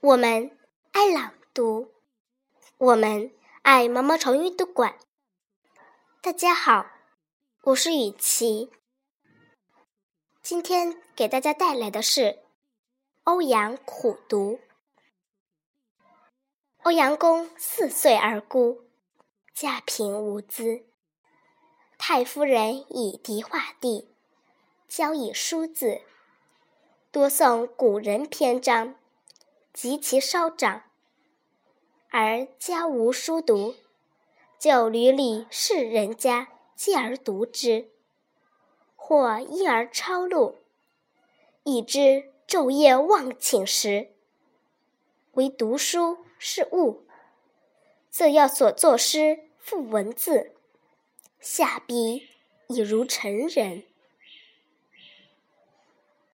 我们爱朗读，我们爱毛毛虫阅读馆。大家好，我是雨琪，今天给大家带来的是欧阳苦读。欧阳公四岁而孤，家贫无资。太夫人以题画地，教以书字，多诵古人篇章。及其稍长，而家无书读，就屡礼世人家继而读之，或因而抄录，以知昼夜忘寝时，唯读书是务，自要所作诗赋文字，下笔已如成人。